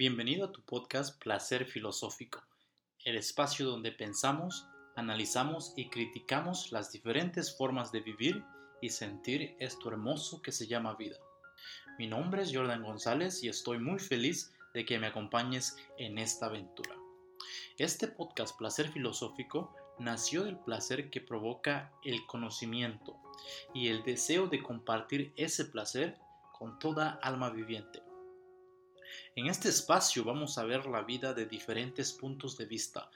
Bienvenido a tu podcast Placer Filosófico, el espacio donde pensamos, analizamos y criticamos las diferentes formas de vivir y sentir esto hermoso que se llama vida. Mi nombre es Jordan González y estoy muy feliz de que me acompañes en esta aventura. Este podcast Placer Filosófico nació del placer que provoca el conocimiento y el deseo de compartir ese placer con toda alma viviente. En este espacio vamos a ver la vida de diferentes puntos de vista.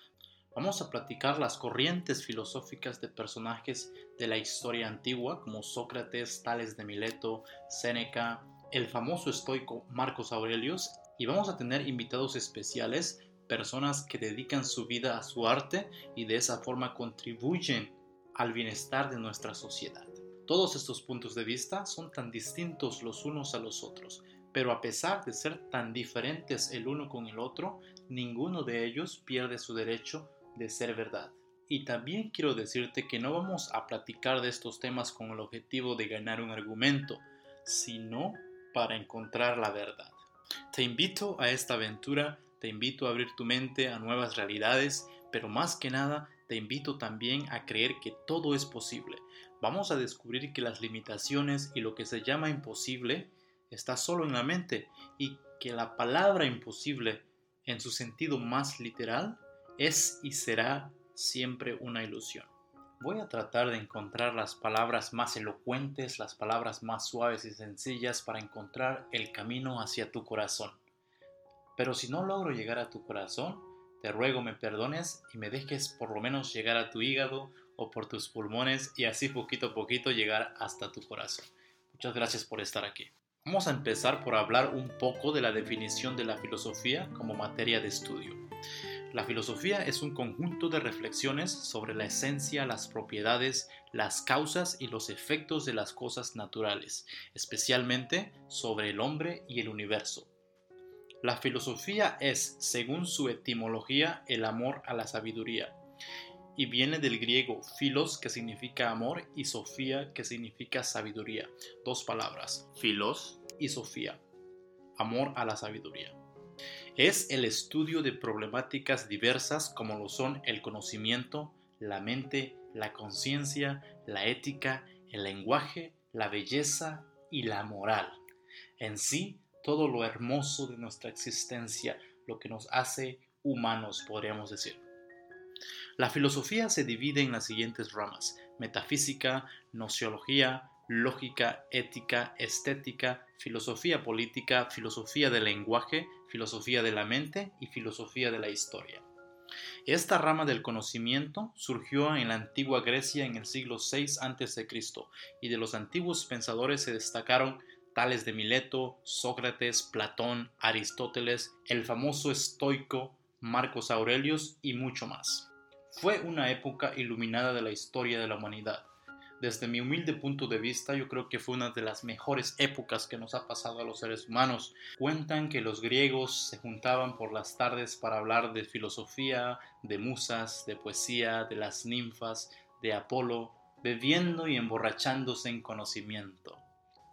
Vamos a platicar las corrientes filosóficas de personajes de la historia antigua como Sócrates, Tales de Mileto, Séneca, el famoso estoico Marcos Aurelius y vamos a tener invitados especiales, personas que dedican su vida a su arte y de esa forma contribuyen al bienestar de nuestra sociedad. Todos estos puntos de vista son tan distintos los unos a los otros, pero a pesar de ser tan diferentes el uno con el otro, ninguno de ellos pierde su derecho de ser verdad. Y también quiero decirte que no vamos a platicar de estos temas con el objetivo de ganar un argumento, sino para encontrar la verdad. Te invito a esta aventura, te invito a abrir tu mente a nuevas realidades, pero más que nada te invito también a creer que todo es posible. Vamos a descubrir que las limitaciones y lo que se llama imposible está solo en la mente y que la palabra imposible en su sentido más literal es y será siempre una ilusión. Voy a tratar de encontrar las palabras más elocuentes, las palabras más suaves y sencillas para encontrar el camino hacia tu corazón. Pero si no logro llegar a tu corazón, te ruego me perdones y me dejes por lo menos llegar a tu hígado o por tus pulmones y así poquito a poquito llegar hasta tu corazón. Muchas gracias por estar aquí. Vamos a empezar por hablar un poco de la definición de la filosofía como materia de estudio. La filosofía es un conjunto de reflexiones sobre la esencia, las propiedades, las causas y los efectos de las cosas naturales, especialmente sobre el hombre y el universo. La filosofía es, según su etimología, el amor a la sabiduría, y viene del griego philos, que significa amor, y sofía, que significa sabiduría. Dos palabras, philos y sofía, amor a la sabiduría. Es el estudio de problemáticas diversas como lo son el conocimiento, la mente, la conciencia, la ética, el lenguaje, la belleza y la moral. En sí, todo lo hermoso de nuestra existencia, lo que nos hace humanos, podríamos decir. La filosofía se divide en las siguientes ramas, metafísica, nociología, lógica, ética, estética, filosofía política, filosofía del lenguaje, filosofía de la mente y filosofía de la historia. Esta rama del conocimiento surgió en la antigua Grecia en el siglo VI a.C. y de los antiguos pensadores se destacaron tales de Mileto, Sócrates, Platón, Aristóteles, el famoso estoico Marcos Aurelius y mucho más. Fue una época iluminada de la historia de la humanidad. Desde mi humilde punto de vista, yo creo que fue una de las mejores épocas que nos ha pasado a los seres humanos. Cuentan que los griegos se juntaban por las tardes para hablar de filosofía, de musas, de poesía, de las ninfas, de Apolo, bebiendo y emborrachándose en conocimiento,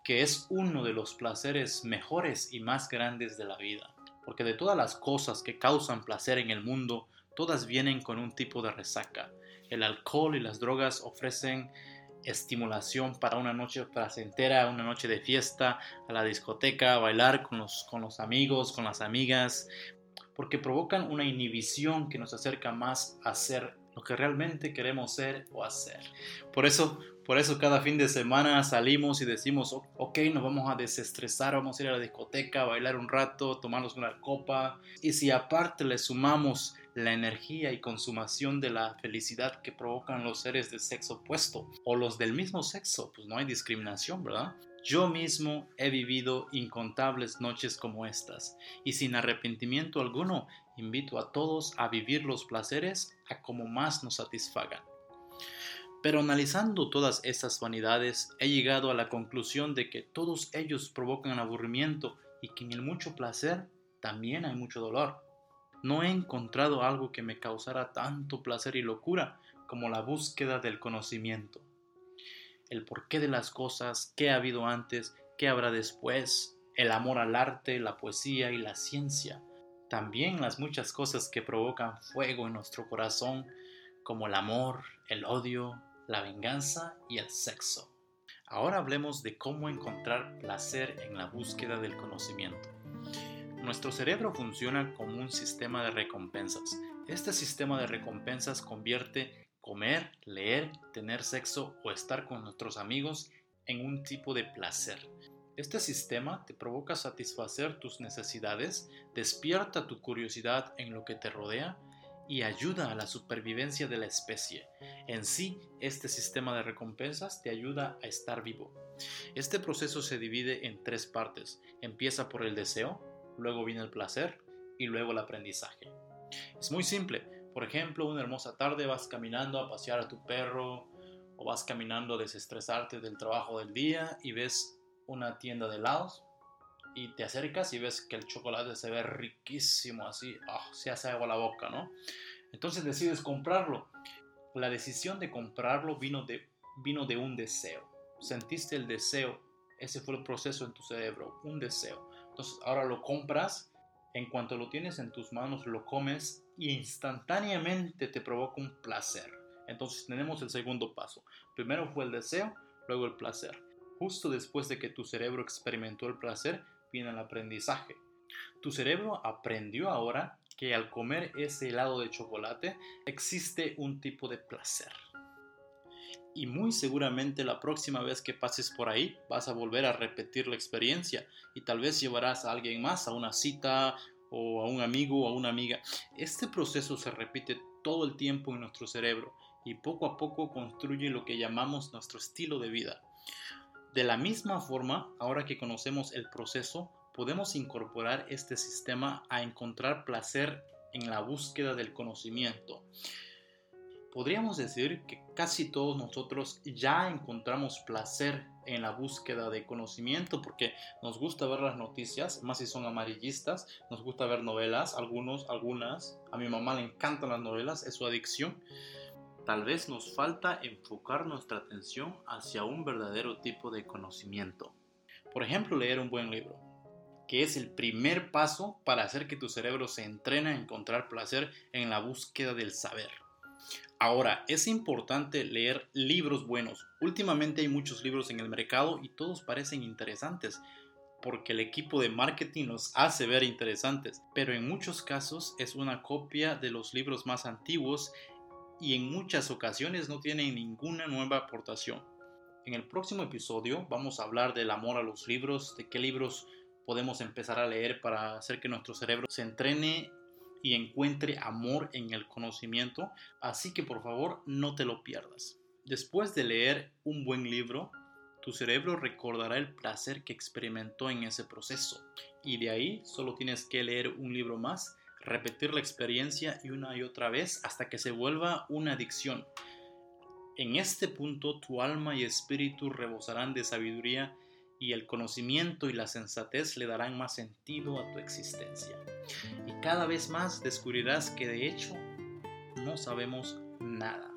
que es uno de los placeres mejores y más grandes de la vida, porque de todas las cosas que causan placer en el mundo, todas vienen con un tipo de resaca. El alcohol y las drogas ofrecen estimulación para una noche placentera, una noche de fiesta, a la discoteca, a bailar con los, con los amigos, con las amigas, porque provocan una inhibición que nos acerca más a ser lo que realmente queremos ser o hacer. Por eso, por eso cada fin de semana salimos y decimos, ok, nos vamos a desestresar, vamos a ir a la discoteca, a bailar un rato, tomarnos una copa. Y si aparte le sumamos la energía y consumación de la felicidad que provocan los seres del sexo opuesto o los del mismo sexo, pues no hay discriminación, ¿verdad? Yo mismo he vivido incontables noches como estas y sin arrepentimiento alguno invito a todos a vivir los placeres a como más nos satisfagan. Pero analizando todas estas vanidades he llegado a la conclusión de que todos ellos provocan aburrimiento y que en el mucho placer también hay mucho dolor. No he encontrado algo que me causara tanto placer y locura como la búsqueda del conocimiento. El porqué de las cosas, qué ha habido antes, qué habrá después, el amor al arte, la poesía y la ciencia. también las muchas cosas que provocan fuego en nuestro corazón, como el amor, el odio, la venganza y el sexo. Ahora hablemos de cómo encontrar placer en la búsqueda del conocimiento. Nuestro cerebro funciona como un sistema de recompensas. Este sistema de recompensas convierte comer, leer, tener sexo o estar con nuestros amigos en un tipo de placer. Este sistema te provoca satisfacer tus necesidades, despierta tu curiosidad en lo que te rodea y ayuda a la supervivencia de la especie. En sí, este sistema de recompensas te ayuda a estar vivo. Este proceso se divide en tres partes. Empieza por el deseo, luego viene el placer y luego el aprendizaje. Es muy simple. Por ejemplo, una hermosa tarde vas caminando a pasear a tu perro o vas caminando a desestresarte del trabajo del día y ves una tienda de helados y te acercas y ves que el chocolate se ve riquísimo, así, ah, se hace agua la boca, ¿no? Entonces decides comprarlo. La decisión de comprarlo vino de, vino de un deseo. Sentiste el deseo, ese fue el proceso en tu cerebro, un deseo. Entonces ahora lo compras, en cuanto lo tienes en tus manos, lo comes y instantáneamente te provoca un placer. Entonces tenemos el segundo paso. Primero fue el deseo, luego el placer. Justo después de que tu cerebro experimentó el placer, viene el aprendizaje. Tu cerebro aprendió ahora que al comer ese helado de chocolate existe un tipo de placer. Y muy seguramente la próxima vez que pases por ahí vas a volver a repetir la experiencia y tal vez llevarás a alguien más a una cita o a un amigo o a una amiga. Este proceso se repite todo el tiempo en nuestro cerebro y poco a poco construye lo que llamamos nuestro estilo de vida. De la misma forma, ahora que conocemos el proceso, podemos incorporar este sistema a encontrar placer en la búsqueda del conocimiento. Podríamos decir que casi todos nosotros ya encontramos placer en la búsqueda de conocimiento porque nos gusta ver las noticias, más si son amarillistas, nos gusta ver novelas, algunos, algunas, a mi mamá le encantan las novelas, es su adicción. Tal vez nos falta enfocar nuestra atención hacia un verdadero tipo de conocimiento. Por ejemplo, leer un buen libro, que es el primer paso para hacer que tu cerebro se entrene a encontrar placer en la búsqueda del saber. Ahora, es importante leer libros buenos. Últimamente hay muchos libros en el mercado y todos parecen interesantes porque el equipo de marketing los hace ver interesantes, pero en muchos casos es una copia de los libros más antiguos y en muchas ocasiones no tienen ninguna nueva aportación. En el próximo episodio vamos a hablar del amor a los libros, de qué libros podemos empezar a leer para hacer que nuestro cerebro se entrene y encuentre amor en el conocimiento, así que por favor no te lo pierdas. Después de leer un buen libro, tu cerebro recordará el placer que experimentó en ese proceso y de ahí solo tienes que leer un libro más repetir la experiencia y una y otra vez hasta que se vuelva una adicción. En este punto tu alma y espíritu rebosarán de sabiduría y el conocimiento y la sensatez le darán más sentido a tu existencia. Y cada vez más descubrirás que de hecho no sabemos nada.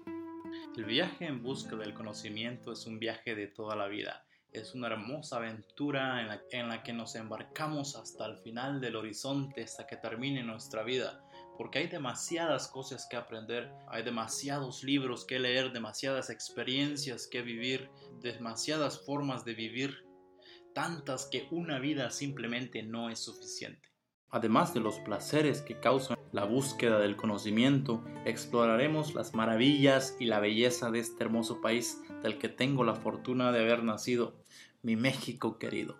El viaje en busca del conocimiento es un viaje de toda la vida es una hermosa aventura en la, que nos embarcamos hasta el final del horizonte, hasta que termine nuestra vida. Porque hay demasiadas cosas que aprender, hay demasiados libros que leer, demasiadas experiencias que vivir, demasiadas formas de vivir, tantas que una vida simplemente no es suficiente. Además de los placeres que causan la búsqueda del conocimiento, exploraremos las maravillas y la belleza de este hermoso país del que tengo la fortuna de haber nacido, mi México querido.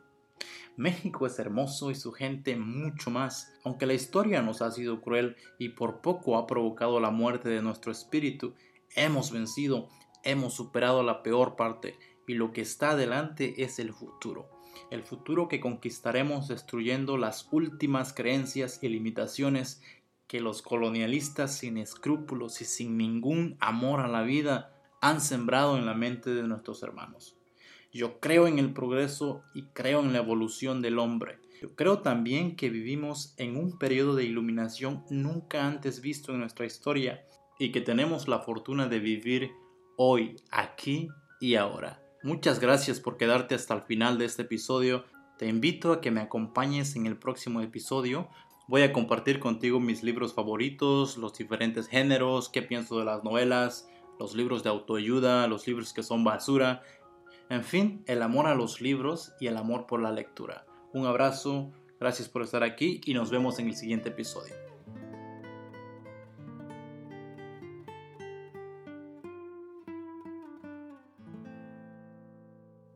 México es hermoso y su gente mucho más, aunque la historia nos ha sido cruel y por poco ha provocado la muerte de nuestro espíritu, hemos vencido, hemos superado la peor parte y lo que está adelante es el futuro el futuro que conquistaremos destruyendo las últimas creencias y limitaciones que los colonialistas sin escrúpulos y sin ningún amor a la vida han sembrado en la mente de nuestros hermanos. Yo creo en el progreso y creo en la evolución del hombre. Yo creo también que vivimos en un periodo de iluminación nunca antes visto en nuestra historia y que tenemos la fortuna de vivir hoy, aquí y ahora. Muchas gracias por quedarte hasta el final de este episodio. Te invito a que me acompañes en el próximo episodio Voy a compartir contigo mis libros favoritos, los diferentes géneros, qué pienso de las novelas, los libros de autoayuda, los libros que son basura, en fin, el amor a los libros y el amor por la lectura. Un abrazo, gracias por estar aquí y nos vemos en el siguiente episodio.